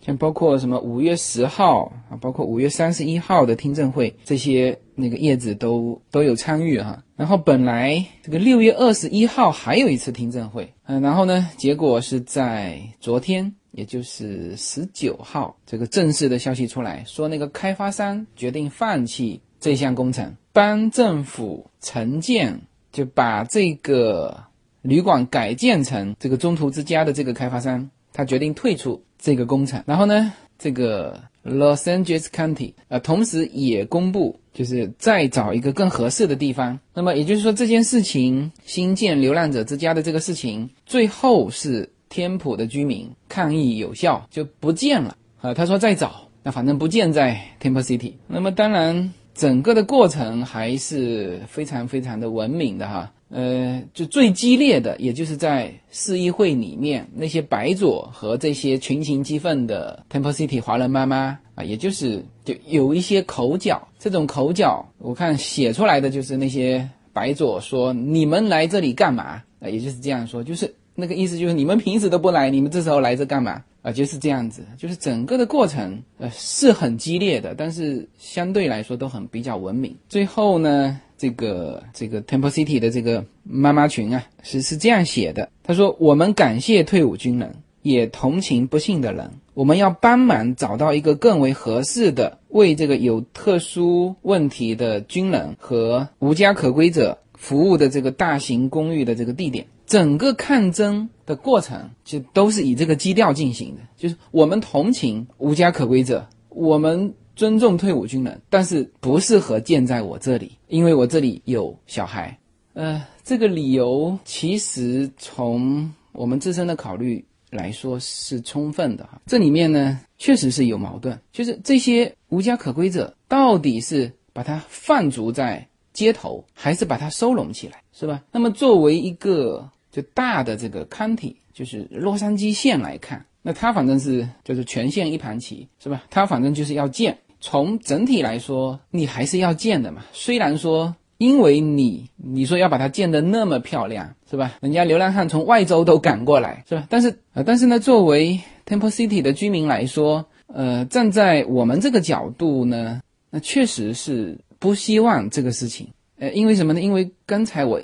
像包括什么五月十号啊，包括五月三十一号的听证会，这些那个叶子都都有参与哈。然后本来这个六月二十一号还有一次听证会，嗯，然后呢，结果是在昨天，也就是十九号，这个正式的消息出来说，那个开发商决定放弃这项工程，帮政府承建，就把这个旅馆改建成这个中途之家的这个开发商，他决定退出。这个工程，然后呢，这个 Los Angeles County 呃，同时也公布，就是再找一个更合适的地方。那么也就是说，这件事情新建流浪者之家的这个事情，最后是天普的居民抗议有效，就不建了啊。他说再找，那反正不建在 Temple City。那么当然，整个的过程还是非常非常的文明的哈。呃，就最激烈的，也就是在市议会里面那些白左和这些群情激愤的 Temple City 华人妈妈啊，也就是就有一些口角。这种口角，我看写出来的就是那些白左说：“你们来这里干嘛？”啊，也就是这样说，就是那个意思，就是你们平时都不来，你们这时候来这干嘛？啊，就是这样子，就是整个的过程，呃，是很激烈的，但是相对来说都很比较文明。最后呢？这个这个 Temple City 的这个妈妈群啊，是是这样写的。他说：“我们感谢退伍军人，也同情不幸的人。我们要帮忙找到一个更为合适的为这个有特殊问题的军人和无家可归者服务的这个大型公寓的这个地点。整个抗争的过程就都是以这个基调进行的，就是我们同情无家可归者，我们。”尊重退伍军人，但是不适合建在我这里，因为我这里有小孩。呃，这个理由其实从我们自身的考虑来说是充分的哈。这里面呢，确实是有矛盾，就是这些无家可归者到底是把他放逐在街头，还是把他收拢起来，是吧？那么作为一个就大的这个 county，就是洛杉矶县来看，那它反正是就是全县一盘棋，是吧？它反正就是要建。从整体来说，你还是要建的嘛。虽然说，因为你你说要把它建得那么漂亮，是吧？人家流浪汉从外州都赶过来，是吧？但是呃，但是呢，作为 Temple City 的居民来说，呃，站在我们这个角度呢，那确实是不希望这个事情。呃，因为什么呢？因为刚才我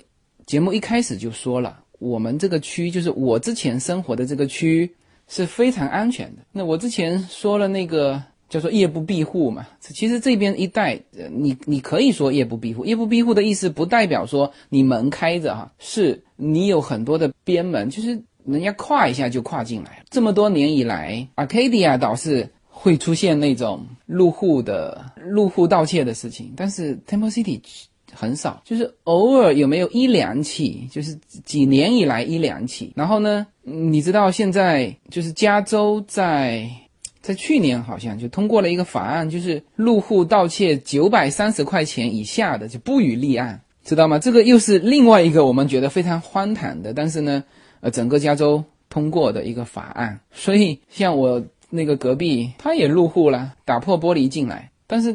节目一开始就说了，我们这个区就是我之前生活的这个区是非常安全的。那我之前说了那个。叫做夜不闭户嘛，其实这边一带，呃，你你可以说夜不闭户。夜不闭户的意思不代表说你门开着哈，是你有很多的边门，就是人家跨一下就跨进来。这么多年以来，Arcadia 倒是会出现那种入户的入户盗窃的事情，但是 Temple City 很少，就是偶尔有没有一两起，就是几年以来一两起。然后呢，你知道现在就是加州在。在去年好像就通过了一个法案，就是入户盗窃九百三十块钱以下的就不予立案，知道吗？这个又是另外一个我们觉得非常荒唐的，但是呢，呃，整个加州通过的一个法案。所以像我那个隔壁，他也入户了，打破玻璃进来，但是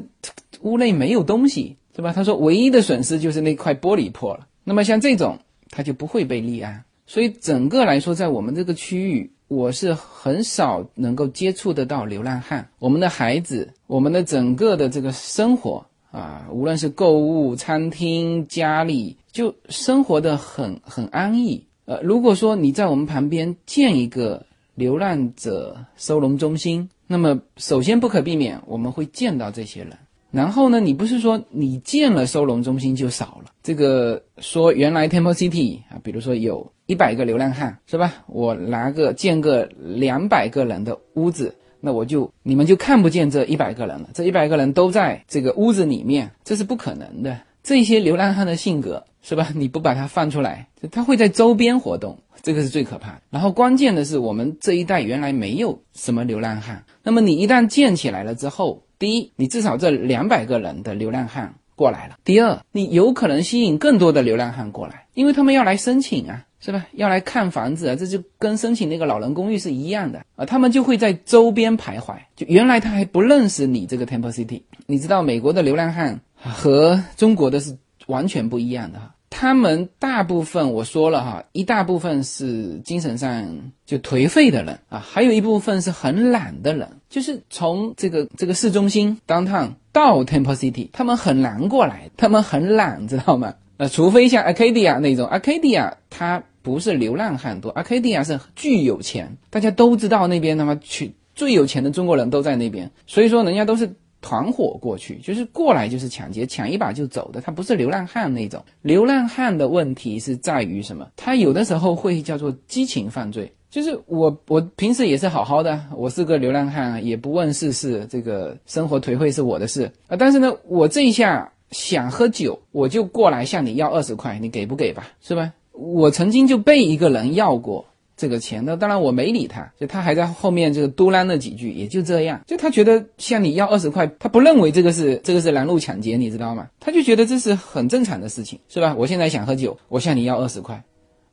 屋内没有东西，是吧？他说唯一的损失就是那块玻璃破了。那么像这种，他就不会被立案。所以整个来说，在我们这个区域。我是很少能够接触得到流浪汉。我们的孩子，我们的整个的这个生活啊，无论是购物、餐厅、家里，就生活的很很安逸。呃，如果说你在我们旁边建一个流浪者收容中心，那么首先不可避免我们会见到这些人。然后呢，你不是说你建了收容中心就少了？这个说原来 Temple City 啊，比如说有一百个流浪汉是吧？我拿个建个两百个人的屋子，那我就你们就看不见这一百个人了。这一百个人都在这个屋子里面，这是不可能的。这些流浪汉的性格是吧？你不把它放出来，他会在周边活动，这个是最可怕。然后关键的是，我们这一代原来没有什么流浪汉，那么你一旦建起来了之后。第一，你至少这两百个人的流浪汉过来了。第二，你有可能吸引更多的流浪汉过来，因为他们要来申请啊，是吧？要来看房子啊，这就跟申请那个老人公寓是一样的啊。他们就会在周边徘徊，就原来他还不认识你这个 Temple City。你知道美国的流浪汉和中国的是完全不一样的哈。他们大部分我说了哈，一大部分是精神上就颓废的人啊，还有一部分是很懒的人，就是从这个这个市中心 downtown 到 Temple City，他们很难过来，他们很懒，知道吗？那除非像 Arcadia 那种，Arcadia 它不是流浪汉多，Arcadia 是巨有钱，大家都知道那边他妈去最有钱的中国人都在那边，所以说人家都是。团伙过去就是过来就是抢劫，抢一把就走的，他不是流浪汉那种。流浪汉的问题是在于什么？他有的时候会叫做激情犯罪，就是我我平时也是好好的，我是个流浪汉，也不问世事，这个生活颓废是我的事啊。但是呢，我这一下想喝酒，我就过来向你要二十块，你给不给吧？是吧？我曾经就被一个人要过。这个钱，那当然我没理他，就他还在后面这个嘟囔了几句，也就这样。就他觉得向你要二十块，他不认为这个是这个是拦路抢劫，你知道吗？他就觉得这是很正常的事情，是吧？我现在想喝酒，我向你要二十块，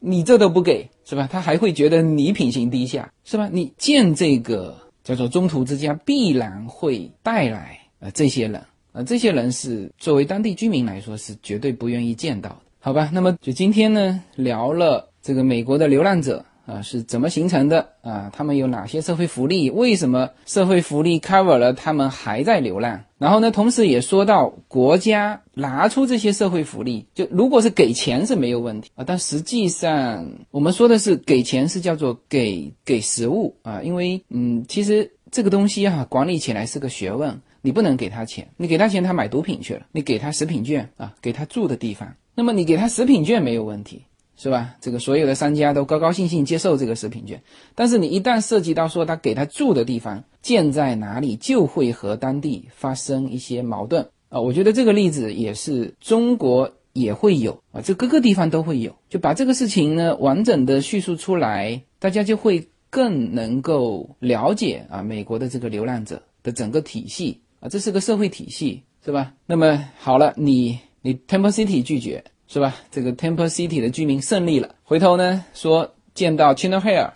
你这都不给，是吧？他还会觉得你品行低下，是吧？你建这个叫做中途之家，必然会带来呃这些人，呃这些人是作为当地居民来说是绝对不愿意见到的，好吧？那么就今天呢聊了这个美国的流浪者。啊，是怎么形成的啊？他们有哪些社会福利？为什么社会福利 cover 了他们还在流浪？然后呢，同时也说到国家拿出这些社会福利，就如果是给钱是没有问题啊，但实际上我们说的是给钱是叫做给给食物啊，因为嗯，其实这个东西哈管理起来是个学问，你不能给他钱，你给他钱他买毒品去了，你给他食品券啊，给他住的地方，那么你给他食品券没有问题。是吧？这个所有的商家都高高兴兴接受这个食品券，但是你一旦涉及到说他给他住的地方建在哪里，就会和当地发生一些矛盾啊。我觉得这个例子也是中国也会有啊，这各个地方都会有。就把这个事情呢完整的叙述出来，大家就会更能够了解啊美国的这个流浪者的整个体系啊，这是个社会体系，是吧？那么好了，你你 Temple City 拒绝。是吧？这个 Temple City 的居民胜利了，回头呢说见到 Chino Hill，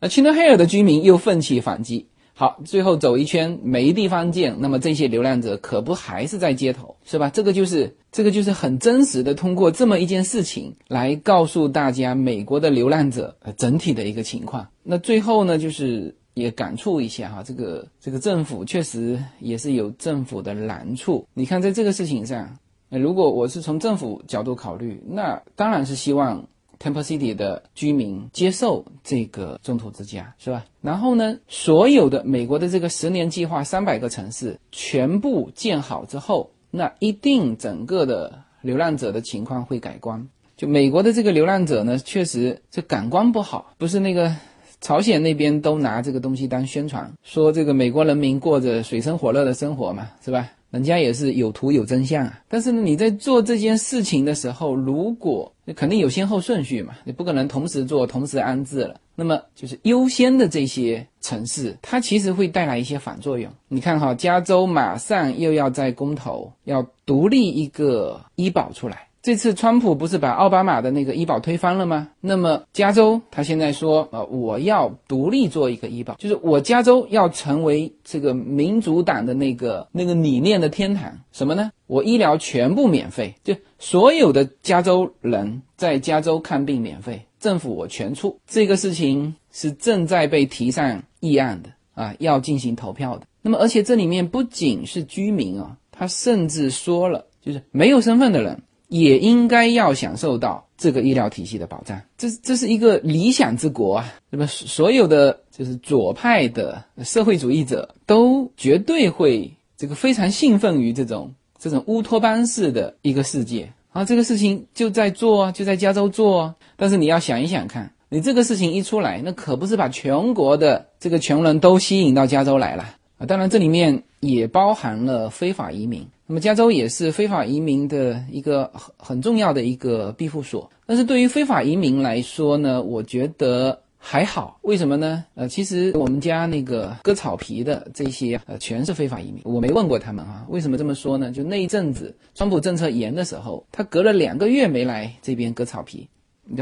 那 Chino Hill 的居民又奋起反击。好，最后走一圈没地方见，那么这些流浪者可不还是在街头，是吧？这个就是这个就是很真实的，通过这么一件事情来告诉大家美国的流浪者整体的一个情况。那最后呢，就是也感触一下哈，这个这个政府确实也是有政府的难处。你看在这个事情上。那如果我是从政府角度考虑，那当然是希望 Temple City 的居民接受这个中途之家，是吧？然后呢，所有的美国的这个十年计划，三百个城市全部建好之后，那一定整个的流浪者的情况会改观。就美国的这个流浪者呢，确实这感官不好，不是那个朝鲜那边都拿这个东西当宣传，说这个美国人民过着水深火热的生活嘛，是吧？人家也是有图有真相啊，但是呢，你在做这件事情的时候，如果肯定有先后顺序嘛，你不可能同时做同时安置了。那么就是优先的这些城市，它其实会带来一些反作用。你看哈，加州马上又要在公投要独立一个医保出来。这次川普不是把奥巴马的那个医保推翻了吗？那么加州他现在说，呃，我要独立做一个医保，就是我加州要成为这个民主党的那个那个理念的天堂。什么呢？我医疗全部免费，就所有的加州人在加州看病免费，政府我全出。这个事情是正在被提上议案的啊，要进行投票的。那么而且这里面不仅是居民啊，他甚至说了，就是没有身份的人。也应该要享受到这个医疗体系的保障，这这是一个理想之国啊！那么所有的就是左派的社会主义者都绝对会这个非常兴奋于这种这种乌托邦式的一个世界啊！这个事情就在做，就在加州做，但是你要想一想看，你这个事情一出来，那可不是把全国的这个穷人都吸引到加州来了啊！当然这里面也包含了非法移民。那么加州也是非法移民的一个很很重要的一个庇护所，但是对于非法移民来说呢，我觉得还好，为什么呢？呃，其实我们家那个割草皮的这些呃，全是非法移民。我没问过他们啊，为什么这么说呢？就那一阵子，川普政策严的时候，他隔了两个月没来这边割草皮，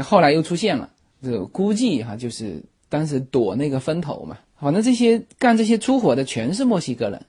后来又出现了。这估计哈，就是当时躲那个风头嘛。反正这些干这些粗活的全是墨西哥人，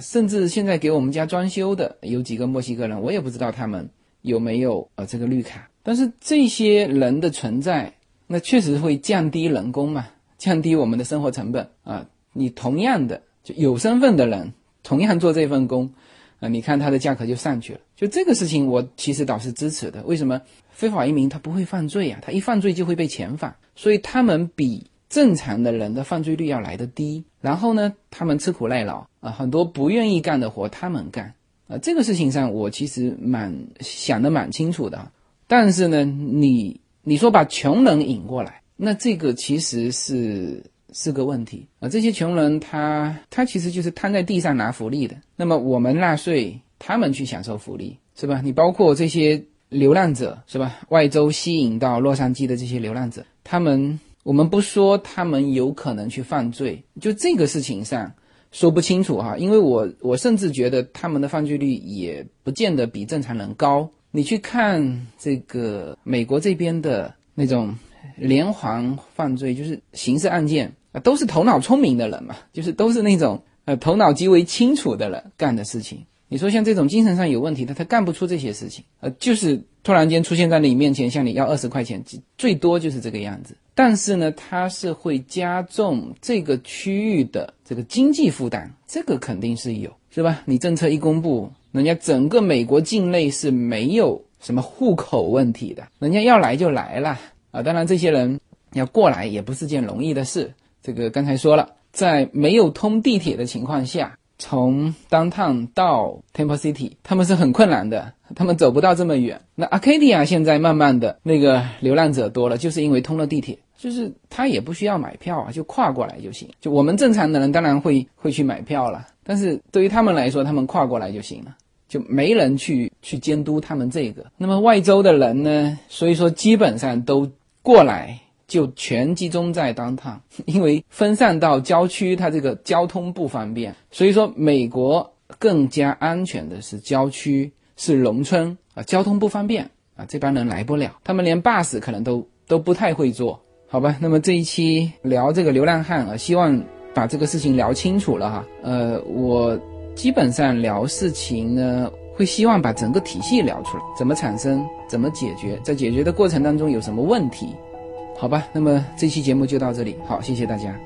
甚至现在给我们家装修的有几个墨西哥人，我也不知道他们有没有呃这个绿卡。但是这些人的存在。那确实会降低人工嘛，降低我们的生活成本啊。你同样的就有身份的人，同样做这份工，啊，你看他的价格就上去了。就这个事情，我其实倒是支持的。为什么？非法移民他不会犯罪啊，他一犯罪就会被遣返，所以他们比正常的人的犯罪率要来得低。然后呢，他们吃苦耐劳啊，很多不愿意干的活他们干啊。这个事情上，我其实蛮想的蛮清楚的。但是呢，你。你说把穷人引过来，那这个其实是是个问题啊。这些穷人他他其实就是瘫在地上拿福利的。那么我们纳税，他们去享受福利，是吧？你包括这些流浪者，是吧？外州吸引到洛杉矶的这些流浪者，他们我们不说他们有可能去犯罪，就这个事情上说不清楚哈。因为我我甚至觉得他们的犯罪率也不见得比正常人高。你去看这个美国这边的那种连环犯罪，就是刑事案件啊，都是头脑聪明的人嘛，就是都是那种呃头脑极为清楚的人干的事情。你说像这种精神上有问题的，他干不出这些事情，呃，就是突然间出现在你面前向你要二十块钱，最多就是这个样子。但是呢，它是会加重这个区域的这个经济负担，这个肯定是有，是吧？你政策一公布。人家整个美国境内是没有什么户口问题的，人家要来就来了啊！当然，这些人要过来也不是件容易的事。这个刚才说了，在没有通地铁的情况下，从 downtown 到 Temple City，他们是很困难的，他们走不到这么远。那 Arcadia 现在慢慢的那个流浪者多了，就是因为通了地铁，就是他也不需要买票啊，就跨过来就行。就我们正常的人当然会会去买票了。但是对于他们来说，他们跨过来就行了，就没人去去监督他们这个。那么外州的人呢？所以说基本上都过来，就全集中在当趟，因为分散到郊区，它这个交通不方便。所以说，美国更加安全的是郊区，是农村啊，交通不方便啊，这帮人来不了，他们连 bus 可能都都不太会坐，好吧？那么这一期聊这个流浪汉啊，希望。把这个事情聊清楚了哈，呃，我基本上聊事情呢，会希望把整个体系聊出来，怎么产生，怎么解决，在解决的过程当中有什么问题，好吧？那么这期节目就到这里，好，谢谢大家。